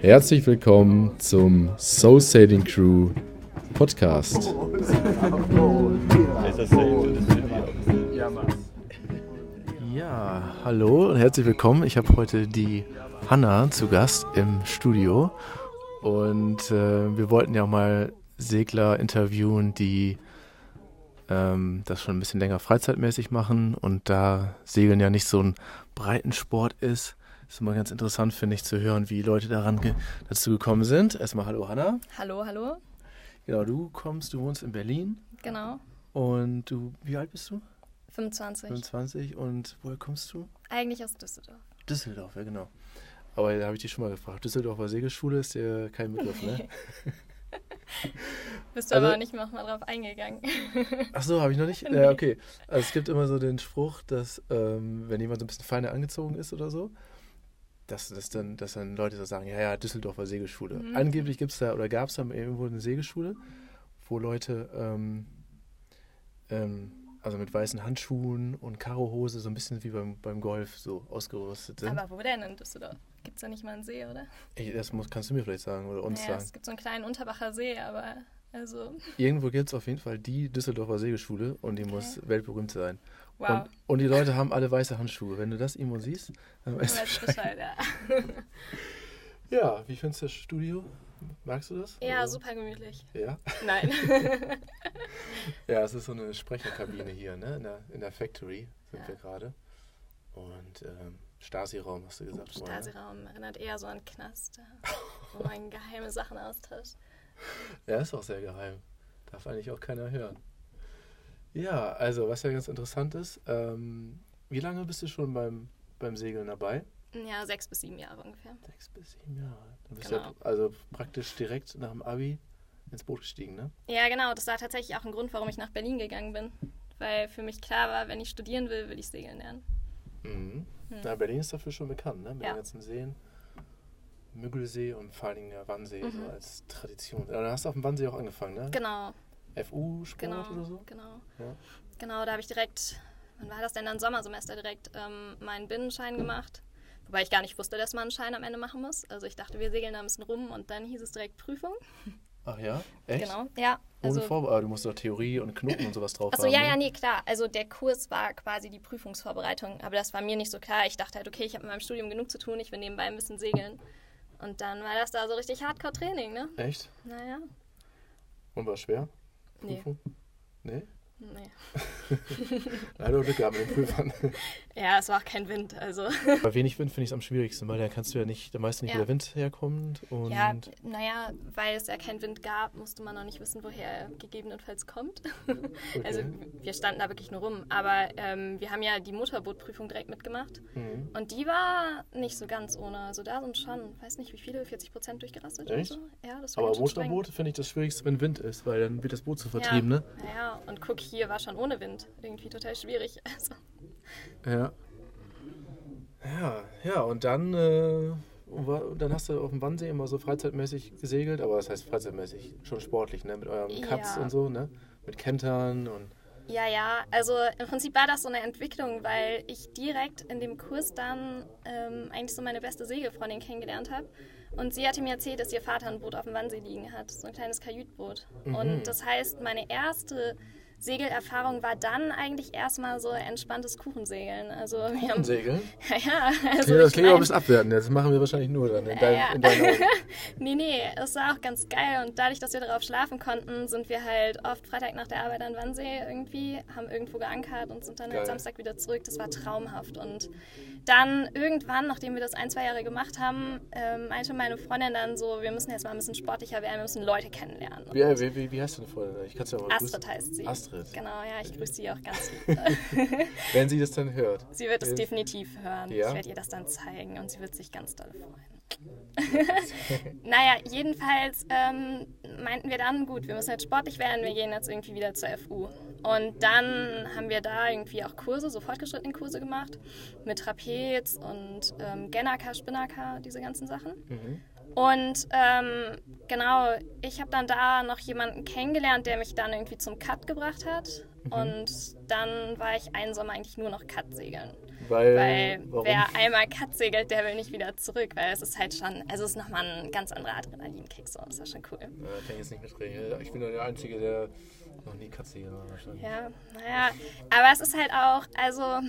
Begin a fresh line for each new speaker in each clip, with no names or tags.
Herzlich willkommen zum Soul Sailing Crew Podcast. Ja, hallo und herzlich willkommen. Ich habe heute die Hanna zu Gast im Studio und äh, wir wollten ja auch mal Segler interviewen, die ähm, das schon ein bisschen länger freizeitmäßig machen und da Segeln ja nicht so ein Breitensport ist, ist immer ganz interessant, finde ich, zu hören, wie Leute daran ge dazu gekommen sind. Erstmal hallo Hanna.
Hallo, hallo.
Genau, du kommst, du wohnst in Berlin.
Genau.
Und du, wie alt bist du?
25.
25. Und woher kommst du?
Eigentlich aus Düsseldorf.
Düsseldorf, ja genau. Aber da habe ich dich schon mal gefragt. Düsseldorfer Segelschule ist dir kein Begriff, ne?
Bist du also, aber nicht nochmal drauf eingegangen.
Ach so, habe ich noch nicht? Nee. Ja, okay. Also es gibt immer so den Spruch, dass ähm, wenn jemand so ein bisschen feiner angezogen ist oder so, dass, dass, dann, dass dann Leute so sagen, ja, ja, Düsseldorfer Segelschule. Mhm. Angeblich gibt es da oder gab es da irgendwo eine Segelschule, wo Leute ähm, ähm, also mit weißen Handschuhen und Karohose, so ein bisschen wie beim, beim Golf so ausgerüstet sind.
Aber wo denn in Düsseldorf? Gibt es da nicht mal einen See, oder?
Ich, das muss, kannst du mir vielleicht sagen oder uns
naja,
sagen.
Es gibt so einen kleinen Unterbacher See, aber also.
Irgendwo gibt es auf jeden Fall die Düsseldorfer Segelschule und die okay. muss weltberühmt sein.
Wow.
Und, und, die Leute haben alle weiße Handschuhe. Wenn du das irgendwo siehst, dann
weißt du Bescheid. Bescheid ja.
ja, wie findest du das Studio? Magst du das?
Ja, Oder? super gemütlich.
Ja?
Nein.
ja, es ist so eine Sprecherkabine hier, ne? In der, in der Factory sind ja. wir gerade. Und ähm, Stasi-Raum, hast du gesagt.
Stasi-Raum erinnert eher so an Knast, wo man geheime Sachen austauscht.
Ja, ist auch sehr geheim. Darf eigentlich auch keiner hören. Ja, also was ja ganz interessant ist, ähm, wie lange bist du schon beim, beim Segeln dabei?
Ja, sechs bis sieben Jahre ungefähr.
Sechs bis sieben Jahre. Du bist genau. ja also praktisch direkt nach dem Abi ins Boot gestiegen, ne?
Ja, genau. Das war tatsächlich auch ein Grund, warum ich nach Berlin gegangen bin. Weil für mich klar war, wenn ich studieren will, will ich segeln lernen.
Mhm. Hm. Na, Berlin ist dafür schon bekannt, ne? Mit ja. den ganzen Seen. Müggelsee und vor allen Dingen der Wannsee mhm. so als Tradition. Da hast du auf dem Wannsee auch angefangen, ne?
Genau.
FU-Sport
genau,
oder so?
Genau. Ja. Genau, da habe ich direkt, wann war das denn dann Sommersemester direkt, ähm, meinen Binnenschein gemacht. Wobei ich gar nicht wusste, dass man einen Schein am Ende machen muss. Also ich dachte, wir segeln da ein bisschen rum und dann hieß es direkt Prüfung.
Ach ja? Echt?
Genau, ja.
Also, Ohne Vorbereitung, du musst doch Theorie und Knoten und sowas drauf
Achso, ja, ne? ja, nee, klar. Also der Kurs war quasi die Prüfungsvorbereitung, aber das war mir nicht so klar. Ich dachte halt, okay, ich habe mit meinem Studium genug zu tun, ich will nebenbei ein bisschen segeln. Und dann war das da so richtig Hardcore-Training, ne?
Echt?
Naja.
Und war schwer?
Prüfung?
Nee. Nee?
Nee.
Leider Glück gehabt mit den Prüfern.
Ja, es war auch kein Wind, also.
Bei wenig Wind finde ich es am schwierigsten, weil da kannst du ja nicht, da meist nicht, ja. wo der Wind herkommt. Und
ja, naja, weil es ja keinen Wind gab, musste man noch nicht wissen, woher er gegebenenfalls kommt. Okay. Also wir standen da wirklich nur rum. Aber ähm, wir haben ja die Motorbootprüfung direkt mitgemacht. Mhm. Und die war nicht so ganz ohne. Also da sind schon, weiß nicht wie viele, 40 Prozent durchgerastet
Echt?
oder so. Ja, das
war Aber Motorboot finde ich das Schwierigste, wenn Wind ist, weil dann wird das Boot zu vertrieben,
ja.
ne?
Ja, und guck, hier war schon ohne Wind. Irgendwie total schwierig. Also.
Ja. Ja, ja, und dann, äh, dann hast du auf dem Wannsee immer so freizeitmäßig gesegelt, aber das heißt freizeitmäßig, schon sportlich, ne? Mit eurem Katz
ja.
und so, ne? Mit Kentern und.
Ja, ja, also im Prinzip war das so eine Entwicklung, weil ich direkt in dem Kurs dann ähm, eigentlich so meine beste Segelfreundin kennengelernt habe. Und sie hatte mir erzählt, dass ihr Vater ein Boot auf dem Wannsee liegen hat, so ein kleines Kajütboot. Mhm. Und das heißt, meine erste Segelerfahrung war dann eigentlich erstmal so entspanntes Kuchensegeln. Also
Kuchensegeln?
ja, ja.
Also das klingt auch ein bisschen abwertend. Das machen wir wahrscheinlich nur dann in, dein, ja. in deinen Augen.
nee, nee, es war auch ganz geil. Und dadurch, dass wir darauf schlafen konnten, sind wir halt oft Freitag nach der Arbeit an Wannsee irgendwie, haben irgendwo geankert und sind dann halt Samstag wieder zurück. Das war traumhaft. Und dann irgendwann, nachdem wir das ein, zwei Jahre gemacht haben, ähm, meinte meine Freundin dann so, wir müssen jetzt mal ein bisschen sportlicher werden, wir müssen Leute kennenlernen.
Wie, wie, wie, wie heißt deine Freundin? Ich kann's ja mal
Astrid grüßen. heißt sie.
Astrid.
Genau, ja, ich grüße sie auch ganz lieb.
Wenn sie das dann hört.
Sie wird es definitiv hören. Ja? Ich werde ihr das dann zeigen und sie wird sich ganz doll freuen. naja, jedenfalls ähm, meinten wir dann, gut, wir müssen jetzt sportlich werden, wir gehen jetzt irgendwie wieder zur FU. Und dann haben wir da irgendwie auch Kurse, so fortgeschrittene Kurse gemacht, mit Trapez und ähm, Genaka, Spinnaker, diese ganzen Sachen. Mhm. Und ähm, genau, ich habe dann da noch jemanden kennengelernt, der mich dann irgendwie zum Cut gebracht hat. Mhm. Und dann war ich einen Sommer eigentlich nur noch Cut segeln. Weil, weil wer einmal Cut segelt, der will nicht wieder zurück, weil es ist halt schon, also es ist nochmal ein ganz anderer Adrenalinkick, so, das war schon cool. Ja,
kann ich jetzt nicht mitreden. Ich bin nur der Einzige, der noch nie Cut segelt
wahrscheinlich. Ja, naja, aber es ist halt auch, also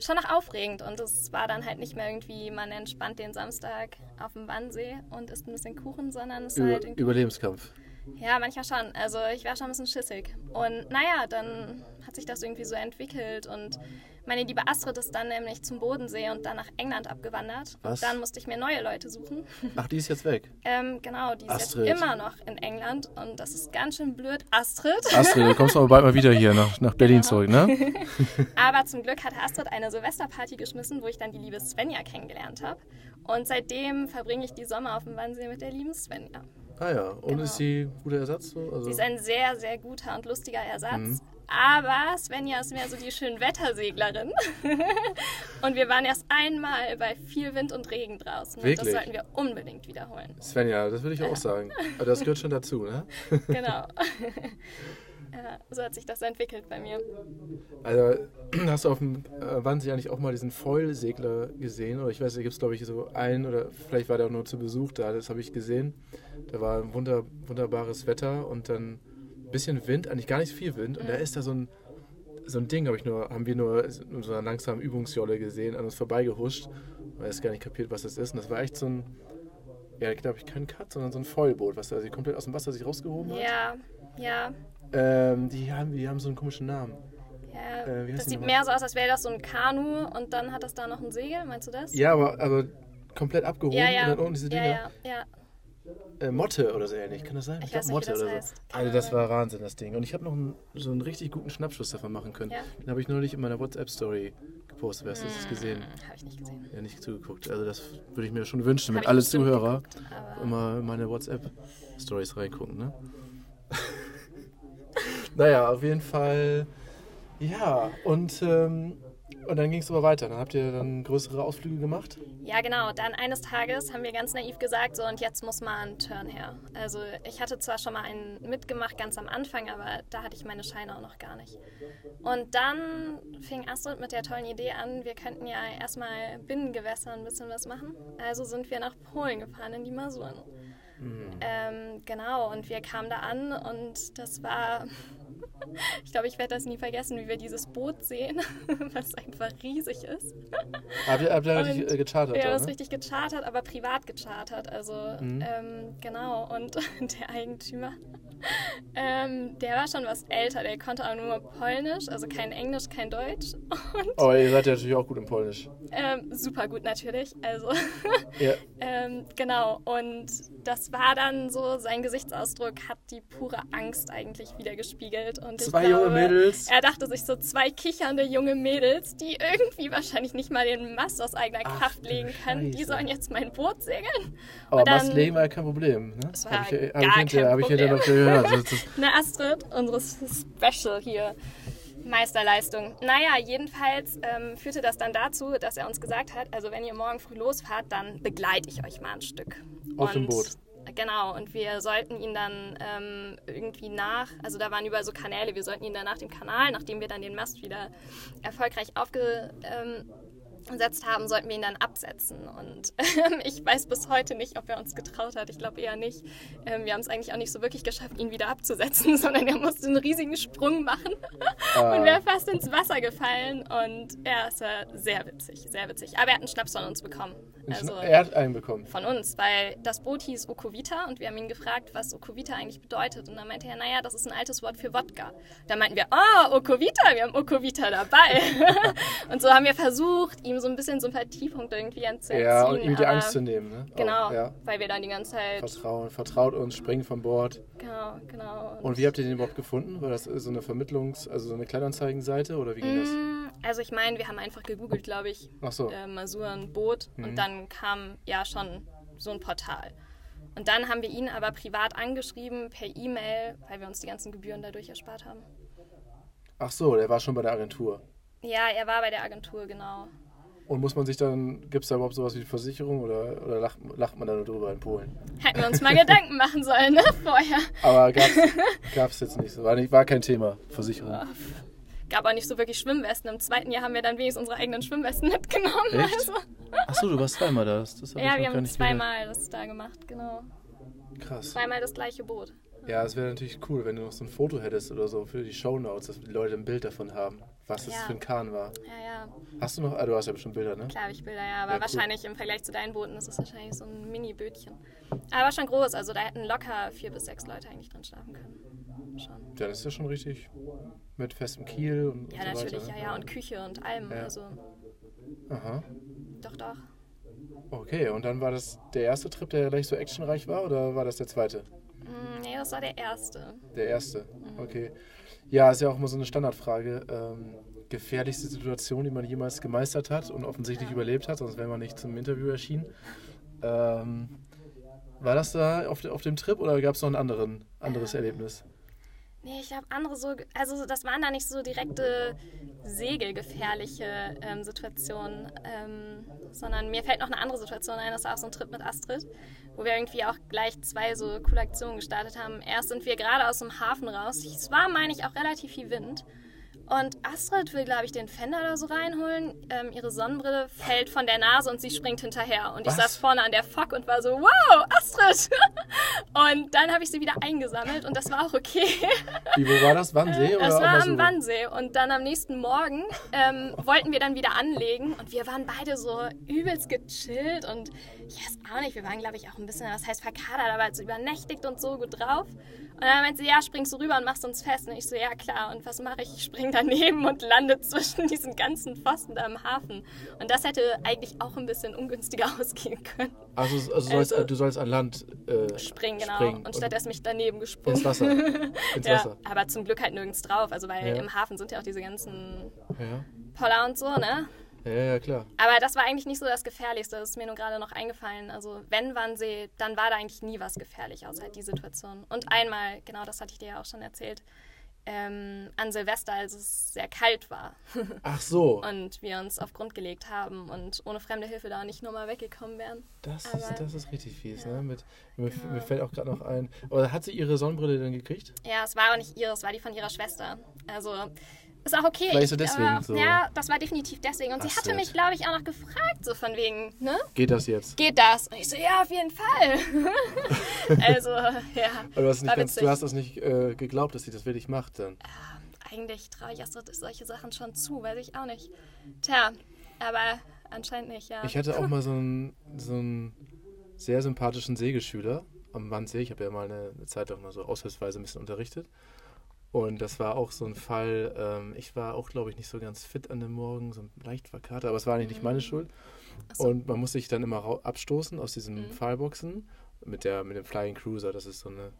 schon noch aufregend und es war dann halt nicht mehr irgendwie, man entspannt den Samstag auf dem Wannsee und isst ein bisschen Kuchen, sondern es
Über,
war halt
irgendwie... Überlebenskampf.
Ja, manchmal schon. Also ich war schon ein bisschen schissig. Und naja, dann hat sich das irgendwie so entwickelt und meine liebe Astrid ist dann nämlich zum Bodensee und dann nach England abgewandert. Was? Und dann musste ich mir neue Leute suchen.
Ach, die ist jetzt weg?
ähm, genau, die ist Astrid. jetzt immer noch in England und das ist ganz schön blöd. Astrid.
Astrid, du kommst aber bald mal wieder hier nach, nach Berlin genau. zurück, ne?
aber zum Glück hat Astrid eine Silvesterparty geschmissen, wo ich dann die liebe Svenja kennengelernt habe. Und seitdem verbringe ich die Sommer auf dem Wannsee mit der lieben Svenja.
Ah ja, und genau. ist sie ein guter Ersatz? So?
Also sie ist ein sehr, sehr guter und lustiger Ersatz. Mhm. Aber Svenja ist mehr so die Schönwetterseglerin. und wir waren erst einmal bei viel Wind und Regen draußen. Wirklich? Und das sollten wir unbedingt wiederholen.
Svenja, das würde ich auch sagen. Aber das gehört schon dazu, ne?
genau. Ja, so hat sich das entwickelt bei mir.
Also, hast du auf dem äh, Wannsee eigentlich auch mal diesen Foil-Segler gesehen? Oder ich weiß, da gibt es, glaube ich, so einen, oder vielleicht war der auch nur zu Besuch da, das habe ich gesehen. Da war wunderbares Wetter und dann bisschen Wind, eigentlich gar nicht viel Wind. Und mhm. da ist da so ein, so ein Ding, hab ich nur, haben wir nur in so einer langsamen Übungsjolle gesehen, an uns vorbeigehuscht. Weil es gar nicht kapiert, was das ist. Und das war echt so ein, ja, glaube ich, kein Cut, sondern so ein Foilboot, was da komplett aus dem Wasser sich rausgehoben hat.
Ja, ja.
Ähm, die, haben, die haben so einen komischen Namen.
Ja, äh, das sieht mehr so aus, als wäre das so ein Kanu und dann hat das da noch ein Segel, meinst du das?
Ja, aber, aber komplett abgehoben
ja, ja.
und dann unten diese Dinger.
Ja, ja, ja.
Äh, Motte oder so ähnlich, kann das sein?
Ich, ich glaube Motte oder so.
Heißt. Also das war Wahnsinn, das Ding. Und ich habe noch einen, so einen richtig guten Schnappschuss davon machen können. Ja. Den habe ich neulich in meiner WhatsApp-Story gepostet. Hast du das gesehen?
Hm, habe ich nicht gesehen.
Ja, nicht zugeguckt. Also das würde ich mir schon wünschen, wenn alle Zuhörer geguckt, immer in meine WhatsApp-Stories reingucken. Ne? naja, auf jeden Fall. Ja, und, ähm, und dann ging es aber weiter. Dann habt ihr dann größere Ausflüge gemacht?
Ja, genau. Dann eines Tages haben wir ganz naiv gesagt, so und jetzt muss mal ein Turn her. Also ich hatte zwar schon mal einen mitgemacht ganz am Anfang, aber da hatte ich meine Scheine auch noch gar nicht. Und dann fing Astrid mit der tollen Idee an, wir könnten ja erstmal Binnengewässer ein bisschen was machen. Also sind wir nach Polen gefahren in die Masuren. Mhm. Ähm, genau, und wir kamen da an und das war, ich glaube, ich werde das nie vergessen, wie wir dieses Boot sehen, was einfach riesig ist.
Habt ihr, habt ihr richtig gechartert?
Ja, das ne? richtig gechartert, aber privat gechartert. Also, mhm. ähm, genau, und der Eigentümer ähm, der war schon was älter, der konnte auch nur Polnisch, also kein Englisch, kein Deutsch.
Und, Aber ihr seid ja natürlich auch gut im Polnisch.
Ähm, super gut natürlich, also ja. ähm, genau. Und das war dann so, sein Gesichtsausdruck hat die pure Angst eigentlich wieder gespiegelt. Und
zwei glaube, junge Mädels.
Er dachte sich so, zwei kichernde junge Mädels, die irgendwie wahrscheinlich nicht mal den Mast aus eigener Ach, Kraft legen können, die sollen jetzt mein Boot segeln.
Aber dann, Mast legen war ja kein Problem, ne?
Das war hab ich, hab gar ich hinter,
kein Problem. ich noch gehört. Ja,
das, das Na, Astrid, unsere Special hier. Meisterleistung. Naja, jedenfalls ähm, führte das dann dazu, dass er uns gesagt hat, also wenn ihr morgen früh losfahrt, dann begleite ich euch mal ein Stück.
Auf dem Boot.
Genau, und wir sollten ihn dann ähm, irgendwie nach, also da waren überall so Kanäle, wir sollten ihn dann nach dem Kanal, nachdem wir dann den Mast wieder erfolgreich aufge, ähm, gesetzt haben, sollten wir ihn dann absetzen. Und ähm, ich weiß bis heute nicht, ob er uns getraut hat. Ich glaube eher nicht. Ähm, wir haben es eigentlich auch nicht so wirklich geschafft, ihn wieder abzusetzen, sondern er musste einen riesigen Sprung machen ah. und wäre fast ins Wasser gefallen. Und ja, es war sehr witzig, sehr witzig. Aber er hat einen Schnaps von uns bekommen.
Also, er hat einen bekommen.
Von uns, weil das Boot hieß Okovita und wir haben ihn gefragt, was Okovita eigentlich bedeutet. Und dann meinte er, naja, das ist ein altes Wort für Wodka. Da meinten wir, oh, Okovita, wir haben Okovita dabei. und so haben wir versucht, ihm so ein bisschen Sympathiepunkt irgendwie entziehen.
Ja, und ihm die Angst zu nehmen. Ne?
Genau,
Auch, ja.
weil wir dann die ganze Zeit...
Vertrauen, vertraut uns, springen von Bord.
Genau, genau.
Und, und wie habt ihr den überhaupt gefunden? War das so eine Vermittlungs-, also so eine Kleinanzeigenseite oder wie ging mm, das?
Also ich meine, wir haben einfach gegoogelt, glaube ich.
Ach so.
Äh, Masuren Boot mhm. und dann kam ja schon so ein Portal. Und dann haben wir ihn aber privat angeschrieben per E-Mail, weil wir uns die ganzen Gebühren dadurch erspart haben.
Ach so, der war schon bei der Agentur.
Ja, er war bei der Agentur, genau.
Und muss man sich dann, gibt es da überhaupt sowas wie Versicherung oder, oder lacht, lacht man da nur drüber in Polen?
Hätten wir uns mal Gedanken machen sollen, ne, vorher.
Aber gab es jetzt nicht so, war, nicht, war kein Thema, Versicherung. Ja,
gab auch nicht so wirklich Schwimmwesten. Im zweiten Jahr haben wir dann wenigstens unsere eigenen Schwimmwesten mitgenommen.
Echt? Also. Achso, du warst zweimal da. Das,
das ja, wir haben zweimal gehört. das da gemacht, genau.
Krass.
Zweimal das gleiche Boot.
Ja, es wäre natürlich cool, wenn du noch so ein Foto hättest oder so für die Shownotes, dass die Leute ein Bild davon haben, was das für ein Kahn war.
Ja, ja.
Hast du noch, ah, du hast ja bestimmt Bilder, ne?
Klar habe ich Bilder, ja, aber ja, wahrscheinlich cool. im Vergleich zu deinen Booten ist es wahrscheinlich so ein Mini-Bötchen. Aber schon groß, also da hätten locker vier bis sechs Leute eigentlich drin schlafen können.
Schon. Ja, das ist ja schon richtig mit festem Kiel und
Ja,
so
natürlich,
weiter,
ne? ja, ja, und Küche und allem, ja. also.
Aha.
Doch, doch.
Okay, und dann war das der erste Trip, der gleich so actionreich war, oder war das der zweite?
Mm, nee, das war der erste.
Der erste, mhm. okay. Ja, ist ja auch immer so eine Standardfrage. Ähm, gefährlichste Situation, die man jemals gemeistert hat und offensichtlich ja. überlebt hat, sonst wäre man nicht zum Interview erschienen. Ähm, war das da auf, auf dem Trip oder gab es noch ein anderen, anderes ähm, Erlebnis?
Nee, ich glaube, andere so, also das waren da nicht so direkte segelgefährliche ähm, Situationen, ähm, sondern mir fällt noch eine andere Situation ein, das war auch so ein Trip mit Astrid, wo wir irgendwie auch gleich zwei so coole Aktionen gestartet haben. Erst sind wir gerade aus dem Hafen raus, es war, meine ich, auch relativ viel Wind und Astrid will, glaube ich, den Fender oder so reinholen. Ähm, ihre Sonnenbrille fällt von der Nase und sie springt hinterher. Und Was? ich saß vorne an der Fock und war so, wow, Astrid! und dann habe ich sie wieder eingesammelt und das war auch okay.
Wie, wo war das? Wannsee?
Oder das war am so? Wannsee. Und dann am nächsten Morgen ähm, wollten wir dann wieder anlegen und wir waren beide so übelst gechillt und ich weiß auch nicht, wir waren, glaube ich, auch ein bisschen, was heißt verkadert, aber so übernächtigt und so gut drauf. Und dann meinte sie, ja, springst du rüber und machst uns fest. Und ich so, ja, klar. Und was mache ich? Ich spring daneben und lande zwischen diesen ganzen Pfosten da im Hafen. Und das hätte eigentlich auch ein bisschen ungünstiger ausgehen können.
Also, also, also sollst, du sollst an Land
äh, springen, genau. Springen und stattdessen mich daneben gesprungen.
Ins Wasser.
Ins ja, Wasser. Aber zum Glück halt nirgends drauf. Also, weil ja. im Hafen sind ja auch diese ganzen ja. Poller und so, ne?
Ja, ja, klar.
Aber das war eigentlich nicht so das Gefährlichste. Das ist mir nur gerade noch eingefallen. Also, wenn Wannsee, dann war da eigentlich nie was gefährlich, außer halt die Situation. Und einmal, genau das hatte ich dir ja auch schon erzählt, ähm, an Silvester, als es sehr kalt war.
Ach so.
und wir uns auf Grund gelegt haben und ohne fremde Hilfe da nicht nochmal weggekommen wären.
Das, ist, das ist richtig fies, ja. ne? Mit, mir, genau. mir, fällt auch gerade noch ein. Aber hat sie ihre Sonnenbrille denn gekriegt?
Ja, es war aber nicht ihre, es war die von ihrer Schwester. Also ist auch okay.
Vielleicht so deswegen aber, so.
Ja, das war definitiv deswegen. Und Ach, sie hatte mich, glaube ich, auch noch gefragt, so von wegen, ne?
Geht das jetzt?
Geht das? Und ich so, ja, auf jeden Fall. also, ja.
Aber du hast, nicht ganz, du hast das nicht äh, geglaubt, dass sie das wirklich macht dann.
Ja, eigentlich traue ich Astrid solche Sachen schon zu, weiß ich auch nicht. Tja, aber anscheinend nicht, ja.
Ich hatte auch mal so einen, so einen sehr sympathischen Segelschüler am Wannsee. Ich habe ja mal eine, eine Zeit lang mal so aushilfsweise ein bisschen unterrichtet. Und das war auch so ein Fall, ähm, ich war auch, glaube ich, nicht so ganz fit an dem Morgen, so leicht verkatert, aber es war eigentlich nicht meine mhm. Schuld. So. Und man musste sich dann immer abstoßen aus diesen mhm. Pfahlboxen mit, der, mit dem Flying Cruiser, das ist so eine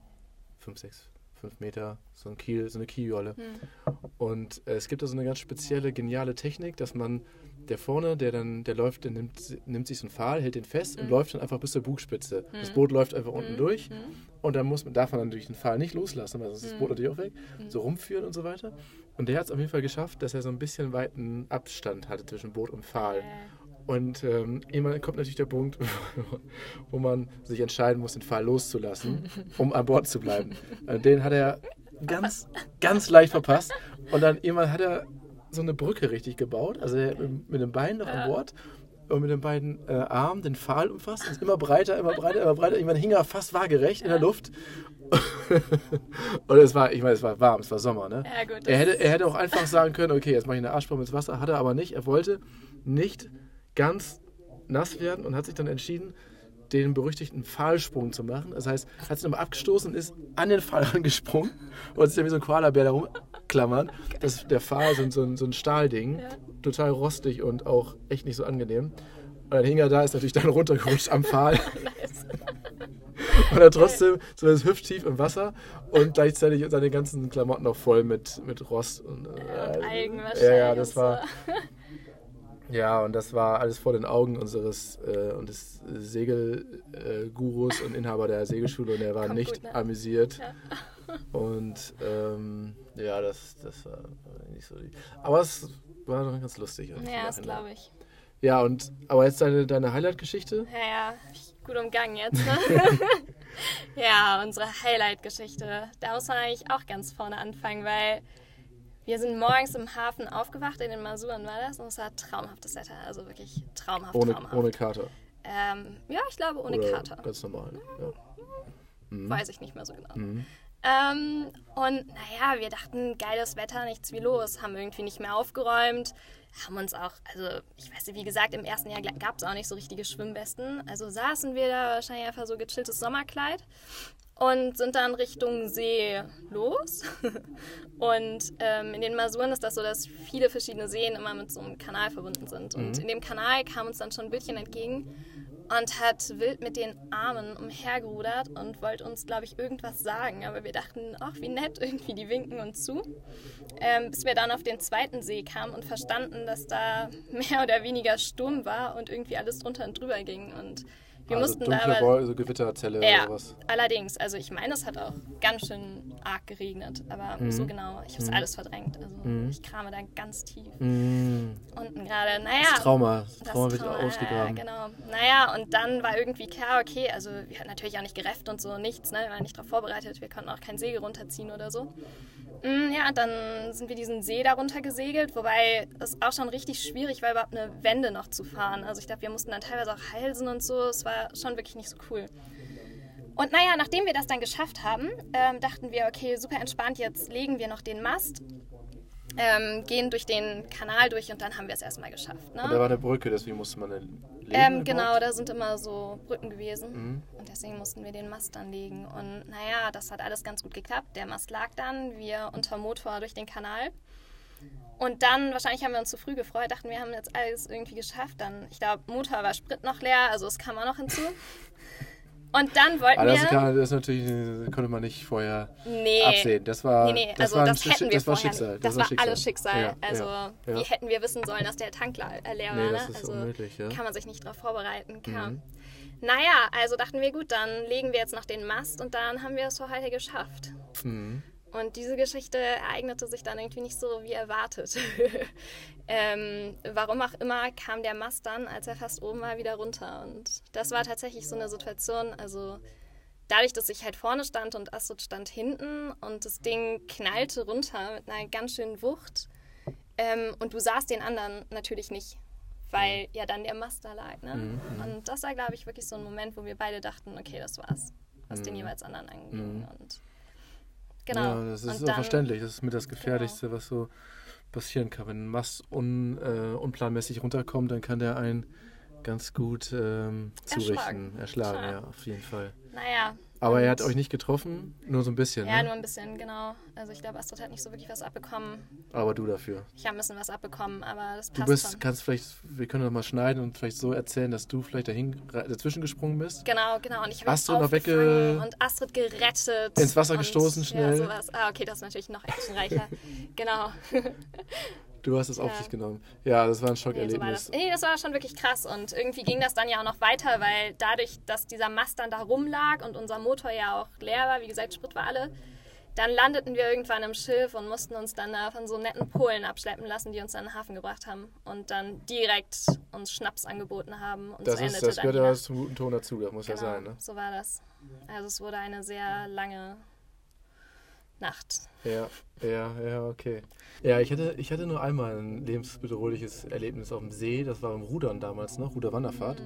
5, 6, 5 Meter, so ein Kiel, so eine Kieljolle. Mhm. Und äh, es gibt da so eine ganz spezielle, geniale Technik, dass man der vorne, der dann, der läuft, der nimmt, nimmt sich so einen Pfahl, hält den fest mhm. und läuft dann einfach bis zur Bugspitze. Mhm. Das Boot läuft einfach unten mhm. durch mhm. und dann muss, darf man natürlich den Pfahl nicht loslassen, weil sonst ist das Boot mhm. natürlich auch weg. So rumführen und so weiter. Und der hat es auf jeden Fall geschafft, dass er so ein bisschen weiten Abstand hatte zwischen Boot und Pfahl. Und ähm, irgendwann kommt natürlich der Punkt, wo man sich entscheiden muss, den Pfahl loszulassen, um an Bord zu bleiben. Äh, den hat er ganz, ganz leicht verpasst. Und dann irgendwann hat er so eine Brücke richtig gebaut. Also mit den Beinen noch an Bord und mit den beiden äh, Armen den Pfahl umfasst. Und immer breiter, immer breiter, immer breiter. Irgendwann hing er fast waagerecht in der Luft. und es war, ich meine, es war warm, es war Sommer, ne?
Ja, gut,
er, hätte, er hätte auch einfach sagen können, okay, jetzt mache ich eine Arschbombe ins Wasser. Hat er aber nicht. Er wollte nicht ganz nass werden und hat sich dann entschieden, den berüchtigten Pfahlsprung zu machen. Das heißt, hat sich nochmal abgestoßen, ist an den Pfahl angesprungen und sich dann wie so ein Koalabär da rumklammern. Das, der Pfahl ist so ein, so ein Stahlding, ja. total rostig und auch echt nicht so angenehm. Und dann hing er da, ist natürlich dann runtergerutscht am Pfahl. und er trotzdem so das hüfttief im Wasser und gleichzeitig seine ganzen Klamotten noch voll mit, mit Rost. Und,
äh, ja, und Algen wahrscheinlich.
Ja, das war. Ja, und das war alles vor den Augen unseres äh, und des Segelgurus äh, und Inhaber der Segelschule und er war Kommt nicht gut, ne? amüsiert. Ja. Und ähm, ja, das, das war nicht so. Aber es war doch ganz lustig.
Ja, das glaube ich.
Ja, und aber jetzt deine, deine Highlight-Geschichte?
Ja, ja, gut umgangen jetzt, ne? ja, unsere Highlight-Geschichte. Da muss man eigentlich auch ganz vorne anfangen, weil wir sind morgens im Hafen aufgewacht, in den Masuren war das, und es war traumhaftes Wetter, also wirklich traumhaft,
Ohne,
traumhaft.
ohne Kater.
Ähm, ja, ich glaube ohne
Oder
Kater.
Ganz normal. Ja.
Weiß ich nicht mehr so genau.
Mhm.
Ähm, und naja, wir dachten, geiles Wetter, nichts wie los, haben irgendwie nicht mehr aufgeräumt, haben uns auch, also ich weiß nicht, wie gesagt, im ersten Jahr gab es auch nicht so richtige Schwimmwesten, also saßen wir da wahrscheinlich einfach so gechilltes Sommerkleid und sind dann Richtung See los. und ähm, in den Masuren ist das so, dass viele verschiedene Seen immer mit so einem Kanal verbunden sind. Und in dem Kanal kam uns dann schon ein Bildchen entgegen und hat wild mit den Armen umhergerudert und wollte uns, glaube ich, irgendwas sagen. Aber wir dachten, ach, wie nett, irgendwie, die winken uns zu. Ähm, bis wir dann auf den zweiten See kamen und verstanden, dass da mehr oder weniger Sturm war und irgendwie alles drunter und drüber ging. Und wir
also
mussten da
dunkle
aber...
Wolken, so Gewitterzelle
Ja,
oder was.
allerdings. Also ich meine, es hat auch ganz schön arg geregnet, aber
Mhm.
so genau. Ich habe es alles verdrängt. Also ich krame da ganz tief.
Mhm.
Unten gerade. Naja.
Das Trauma. Das
das
Trauma wird
Trauma,
ausgegraben.
Ja, genau. Naja, und dann war irgendwie klar, okay, also wir hatten natürlich auch nicht gerefft und so, nichts, ne? Wir waren nicht darauf vorbereitet, wir konnten auch kein Segel runterziehen oder so. Mm, Ja, dann sind wir diesen See darunter gesegelt, wobei es auch schon richtig schwierig war, überhaupt eine Wende noch zu fahren. Also ich glaube, wir mussten dann teilweise auch halsen und so. Es war schon wirklich nicht so cool. Und naja, nachdem wir das dann geschafft haben, ähm, dachten wir, okay, super entspannt, jetzt legen wir noch den Mast, ähm, gehen durch den Kanal durch und dann haben wir es erstmal geschafft. Ne?
Und da war eine Brücke, deswegen musste man eine legen
Ähm, genau, da sind immer so Brücken gewesen.
Mhm.
Und deswegen mussten wir den Mast dann legen. Und naja, das hat alles ganz gut geklappt. Der Mast lag dann, wir unter Motor durch den Kanal. Und dann, wahrscheinlich haben wir uns zu früh gefreut, dachten wir haben jetzt alles irgendwie geschafft. Dann, ich glaube, Motor war Sprit noch leer, also es kam auch noch hinzu. Und dann wollten
Aber das,
wir.
kann, das ist natürlich, das konnte man nicht vorher
Nee.
absehen. Das war,
Nee, nee,
das
also
war,
das hätten wir
das war
vorher
Schicksal.
nicht. Das, war
Schicksal.
alles Schicksal.
Ja,
also
ja,
wie
ja.
hätten wir wissen sollen, dass der Tank äh, leer war?
Nee,
ne?
das ist
also
unmöglich, ja.
kann man sich nicht darauf vorbereiten. Kam.
Mhm.
Naja, also dachten wir, gut, dann legen wir jetzt noch den Mast und dann haben wir es für heute geschafft.
Mhm.
Und diese Geschichte ereignete sich dann irgendwie nicht so wie erwartet. ähm, warum auch immer kam der Mast dann, als er fast oben war, wieder runter. Und das war tatsächlich so eine Situation, also dadurch, dass ich halt vorne stand und Astrid stand hinten und das Ding knallte runter mit einer ganz schönen Wucht. Ähm, und du sahst den anderen natürlich nicht, weil ja dann der Mast da lag. Ne?
Mhm,
Und das war, glaube ich, wirklich so ein Moment, wo wir beide dachten, okay, das war's, was den jeweils anderen anging. Und genau.
Ja, das ist
dann-
verständlich. Das ist mit das Gefährlichste, was so passieren kann. Wenn ein Mast un, äh, unplanmäßig runterkommt, dann kann der einen ganz gut ähm, zurichten,
Erschlagen.
erschlagen, ja, auf jeden Fall.
Naja.
Aber er hat euch nicht getroffen, nur so ein bisschen,
Ja,
ne?
nur ein bisschen, genau. Also ich glaube, Astrid hat nicht so wirklich was abbekommen.
Aber du dafür.
Ich habe ein bisschen was abbekommen, aber das
Du
passt
bist,
schon.
kannst vielleicht, wir können noch mal schneiden und vielleicht so erzählen, dass du vielleicht dahin, dazwischen gesprungen bist.
Genau, genau. Und ich habe
Astrid noch wegge-
und Astrid gerettet.
Ins Wasser
und,
gestoßen, schnell.
Ja, sowas. Ah, okay, das ist natürlich noch actionreicher. genau.
Du hast es auf
Ja.
dich genommen. Ja, das war ein
Nee, so
Schockerlebnis.
Nee, das war schon wirklich krass. Und irgendwie ging das dann ja auch noch weiter, weil dadurch, dass dieser Mast dann da rumlag und unser Motor ja auch leer war, wie gesagt, Sprit war alle, dann landeten wir irgendwann im Schiff und mussten uns dann da von so netten Polen abschleppen lassen, die uns dann in den Hafen gebracht haben und dann direkt uns Schnaps angeboten haben. Und
das,
so
ist, das gehört ja zum guten Ton dazu, das muss ja
Genau,
sein, ne?
So war das. Also es wurde eine sehr lange Nacht.
Ja, ja, ja, okay. Ja, ich hatte, ich hatte nur einmal ein lebensbedrohliches Erlebnis auf dem See. Das war beim Rudern damals noch, Ruderwanderfahrt.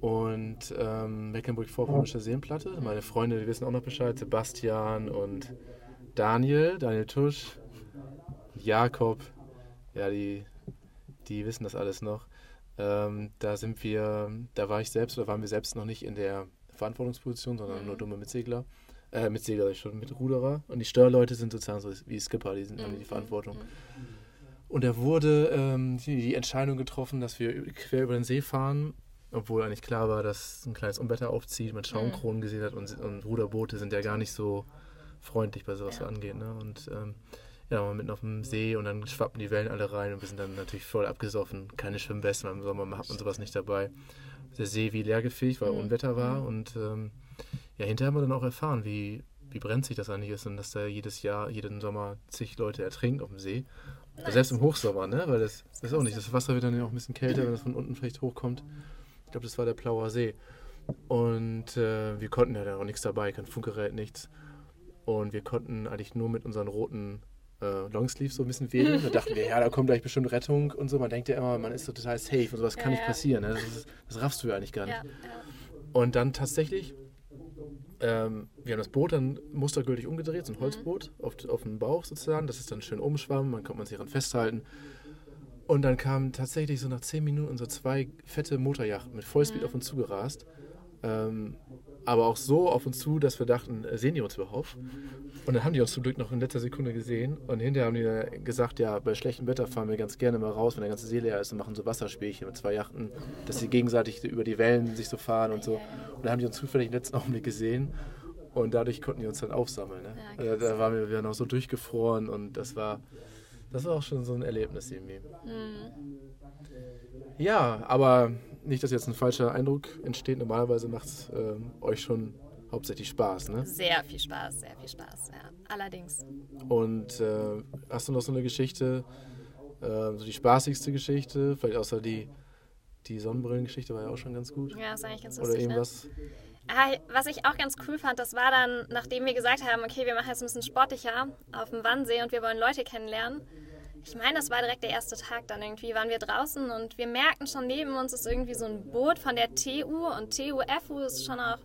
Und ähm, Mecklenburg-Vorpommersche Seenplatte. Meine Freunde, die wissen auch noch Bescheid. Sebastian und Daniel, Daniel Tusch, Jakob. Ja, die, die wissen das alles noch. Ähm, da sind wir, da war ich selbst, oder waren wir selbst noch nicht in der Verantwortungsposition, sondern nur dumme Mitsegler. Äh, Mitsegler sag ich schon, mit Ruderer. Und die Steuerleute sind sozusagen so wie Skipper, die sind, haben die Verantwortung. Und da wurde ähm, die, die Entscheidung getroffen, dass wir quer über den See fahren, obwohl eigentlich klar war, dass ein kleines Unwetter aufzieht, man Schaumkronen gesehen hat und, und Ruderboote sind ja gar nicht so freundlich bei sowas
Ja.
angeht. Ne? Und ähm, ja, waren mitten auf dem See und dann schwappen die Wellen alle rein und wir sind dann natürlich voll abgesoffen. Keine Schwimmwesten, im Sommer hat man sowas nicht dabei. Der See wie leergefegt, weil Unwetter war und ähm, ja, hinterher haben wir dann auch erfahren, wie wie brenzlig das eigentlich ist und dass da jedes Jahr, jeden Sommer zig Leute ertrinken auf dem See. Nice. Selbst im Hochsommer, ne? Weil das, das ist auch nicht. Das Wasser wird dann ja auch ein bisschen kälter, wenn es von unten vielleicht hochkommt. Ich glaube, das war der Plauer See. Und äh, wir konnten ja da auch nichts dabei, kein Funkgerät, nichts. Und wir konnten eigentlich nur mit unseren roten äh, Longsleeves so ein bisschen wedeln. Da dachten wir, ja, da kommt gleich bestimmt Rettung und so. Man denkt ja immer, man ist so total safe und sowas kann ja, nicht passieren. Ne? Das, ist, das, raffst du ja eigentlich gar nicht. Ja, und dann tatsächlich, ähm, wir haben das Boot dann mustergültig umgedreht, so ein mhm. Holzboot auf, auf den Bauch sozusagen. Das ist dann schön umschwammen, dann konnte man sich daran festhalten. Und dann kamen tatsächlich so nach zehn Minuten so zwei fette Motorjachten mit Vollspeed mhm. auf uns zugerast. Ähm, aber auch so auf uns zu, dass wir dachten, äh, sehen die uns überhaupt? Und dann haben die uns zum Glück noch in letzter Sekunde gesehen. Und hinterher haben die gesagt, ja, bei schlechtem Wetter fahren wir ganz gerne mal raus, wenn der ganze See leer ist und machen so Wasserspielchen mit zwei Yachten, dass sie gegenseitig über die Wellen sich so fahren und so. Und da haben die uns zufällig im letzten Augenblick gesehen. Und dadurch konnten die uns dann aufsammeln. Ne? Ja, also da waren wir, wir noch so durchgefroren und das war, das war auch schon so ein Erlebnis irgendwie. Mhm. Ja, aber nicht, dass jetzt ein falscher Eindruck entsteht. Normalerweise macht es äh, euch schon hauptsächlich Spaß, ne?
Sehr viel Spaß, sehr viel Spaß, ja. Allerdings.
Und äh, hast du noch so eine Geschichte, äh, so die spaßigste Geschichte, vielleicht außer die, die Sonnenbrillengeschichte war ja auch schon ganz gut.
Ja, ist eigentlich ganz
lustig. Oder ne? irgendwas.
Ne? Was ich auch ganz cool fand, das war dann, nachdem wir gesagt haben, okay, wir machen jetzt ein bisschen sportlicher auf dem Wannsee und wir wollen Leute kennenlernen ich meine, das war direkt der erste Tag dann irgendwie, waren wir draußen und wir merkten schon neben uns ist irgendwie so ein Boot von der TU und TUFU ist schon auch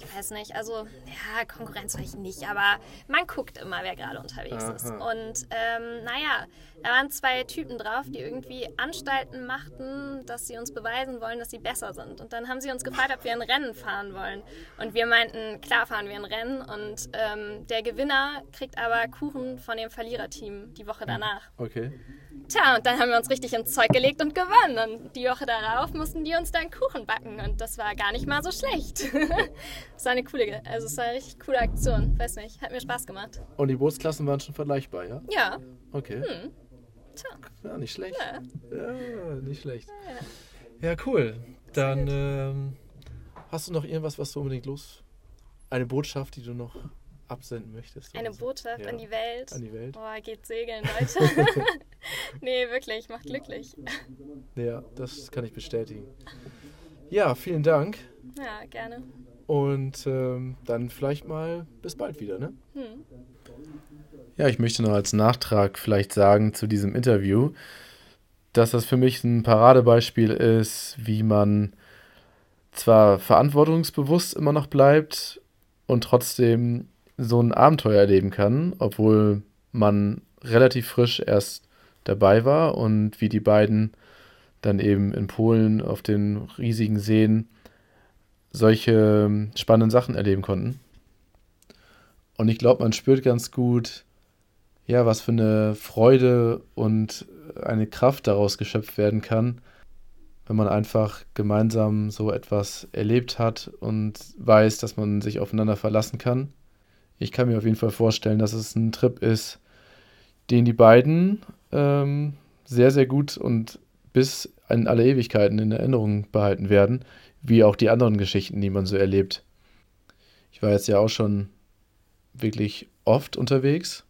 ich weiß nicht, also ja, Konkurrenz vielleicht nicht, aber man guckt immer, wer gerade unterwegs Aha. ist. Und ähm, naja, da waren zwei Typen drauf, die irgendwie Anstalten machten, dass sie uns beweisen wollen, dass sie besser sind. Und dann haben sie uns gefragt, ob wir ein Rennen fahren wollen. Und wir meinten, klar fahren wir ein Rennen. Und ähm, der Gewinner kriegt aber Kuchen von dem Verliererteam die Woche danach.
Okay.
Tja, und dann haben wir uns richtig ins Zeug gelegt und gewonnen. Und die Woche darauf mussten die uns dann Kuchen backen. Und das war gar nicht mal so schlecht. das war eine coole, also es war eine richtig coole Aktion. Weiß nicht, hat mir Spaß gemacht.
Und die Bootsklassen waren schon vergleichbar, ja?
Ja.
Okay. Hm.
Tja.
Ja, nicht schlecht. Ja, ja nicht schlecht. Ja, ja cool. Dann ähm, hast du noch irgendwas, was du unbedingt los... Eine Botschaft, die du noch absenden möchtest.
Eine
so.
Botschaft ja. an die Welt.
An die Welt.
Boah, geht segeln, Leute. nee, wirklich, macht glücklich.
Ja, das kann ich bestätigen. Ja, vielen Dank.
Ja, gerne.
Und ähm, dann vielleicht mal bis bald wieder, ne? Hm. Ja, ich möchte noch als Nachtrag vielleicht sagen zu diesem Interview, dass das für mich ein Paradebeispiel ist, wie man zwar verantwortungsbewusst immer noch bleibt und trotzdem so ein Abenteuer erleben kann, obwohl man relativ frisch erst dabei war und wie die beiden dann eben in Polen auf den riesigen Seen solche spannenden Sachen erleben konnten. Und ich glaube, man spürt ganz gut, ja, was für eine Freude und eine Kraft daraus geschöpft werden kann, wenn man einfach gemeinsam so etwas erlebt hat und weiß, dass man sich aufeinander verlassen kann ich kann mir auf jeden Fall vorstellen, dass es ein Trip ist, den die beiden ähm, sehr, sehr gut und bis in alle Ewigkeiten in Erinnerung behalten werden, wie auch die anderen Geschichten, die man so erlebt. Ich war jetzt ja auch schon wirklich oft unterwegs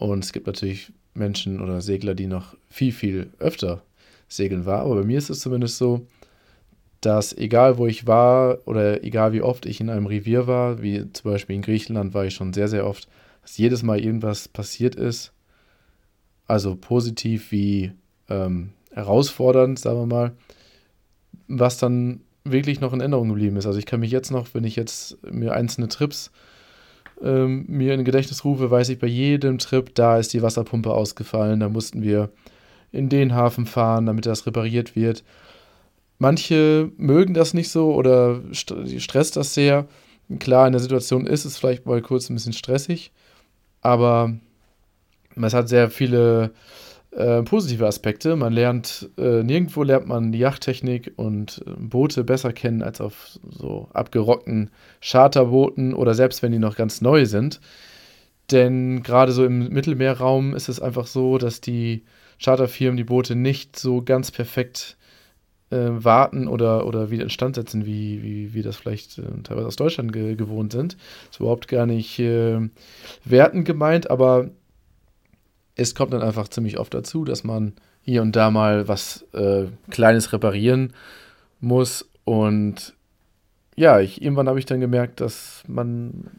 und es gibt natürlich Menschen oder Segler, die noch viel, viel öfter segeln waren, aber bei mir ist es zumindest so, dass egal wo ich war oder egal wie oft ich in einem Revier war, wie zum Beispiel in Griechenland war ich schon sehr, sehr oft, dass jedes Mal irgendwas passiert ist, also positiv wie ähm, herausfordernd, sagen wir mal, was dann wirklich noch in Erinnerung geblieben ist. Also ich kann mich jetzt noch, wenn ich jetzt mir einzelne Trips ähm, mir in Gedächtnis rufe, weiß ich bei jedem Trip, da ist die Wasserpumpe ausgefallen, da mussten wir in den Hafen fahren, damit das repariert wird. Manche mögen das nicht so oder stresst das sehr. Klar, in der Situation ist es vielleicht mal kurz ein bisschen stressig, aber es hat sehr viele äh, positive Aspekte. Man lernt, äh, nirgendwo lernt man die Yachttechnik und äh, Boote besser kennen als auf so abgerockten Charterbooten oder selbst wenn die noch ganz neu sind. Denn gerade so im Mittelmeerraum ist es einfach so, dass die Charterfirmen die Boote nicht so ganz perfekt äh, warten oder, oder wieder instand setzen, wie, wie wir das vielleicht äh, teilweise aus Deutschland ge gewohnt sind. Ist überhaupt gar nicht äh, wertend gemeint, aber es kommt dann einfach ziemlich oft dazu, dass man hier und da mal was äh, Kleines reparieren muss. Und ja, ich, irgendwann habe ich dann gemerkt, dass man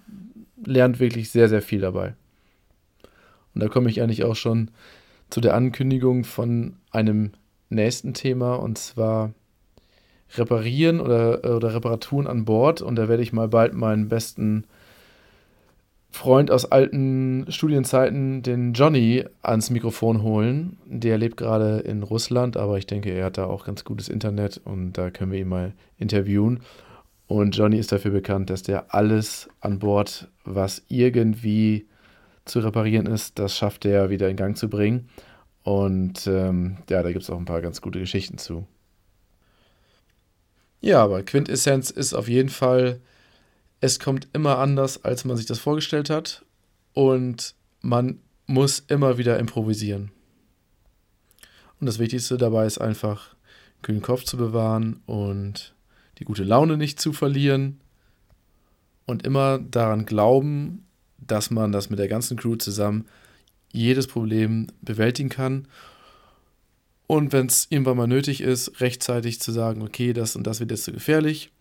lernt wirklich sehr, sehr viel dabei. Und da komme ich eigentlich auch schon zu der Ankündigung von einem nächsten Thema und zwar Reparieren oder, oder Reparaturen an Bord. Und da werde ich mal bald meinen besten Freund aus alten Studienzeiten, den Johnny, ans Mikrofon holen. Der lebt gerade in Russland, aber ich denke, er hat da auch ganz gutes Internet und da können wir ihn mal interviewen. Und Johnny ist dafür bekannt, dass der alles an Bord, was irgendwie zu reparieren ist, das schafft er wieder in Gang zu bringen. Und ähm, ja, da gibt es auch ein paar ganz gute Geschichten zu. Ja, aber Quintessenz ist auf jeden Fall, es kommt immer anders, als man sich das vorgestellt hat. Und man muss immer wieder improvisieren. Und das Wichtigste dabei ist einfach, kühlen Kopf zu bewahren und die gute Laune nicht zu verlieren. Und immer daran glauben, dass man das mit der ganzen Crew zusammen jedes Problem bewältigen kann. Und wenn es irgendwann mal nötig ist, rechtzeitig zu sagen, okay, das und das wird jetzt zu gefährlich,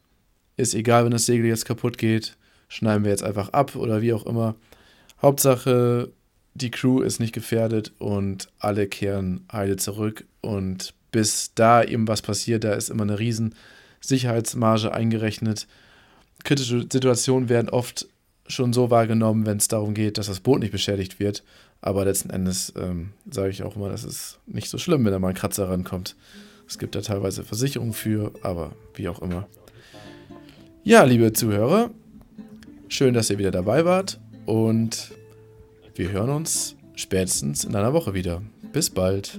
ist egal, wenn das Segel jetzt kaputt geht, schneiden wir jetzt einfach ab oder wie auch immer. Hauptsache, die Crew ist nicht gefährdet und alle kehren heile zurück. Und bis da eben was passiert, da ist immer eine riesen Sicherheitsmarge eingerechnet. Kritische Situationen werden oft schon so wahrgenommen, wenn es darum geht, dass das Boot nicht beschädigt wird. Aber letzten Endes ähm, sage ich auch immer, das ist nicht so schlimm, wenn da mal ein Kratzer rankommt. Es gibt da teilweise Versicherungen für, aber wie auch immer. Ja, liebe Zuhörer, schön, dass ihr wieder dabei wart und wir hören uns spätestens in einer Woche wieder. Bis bald.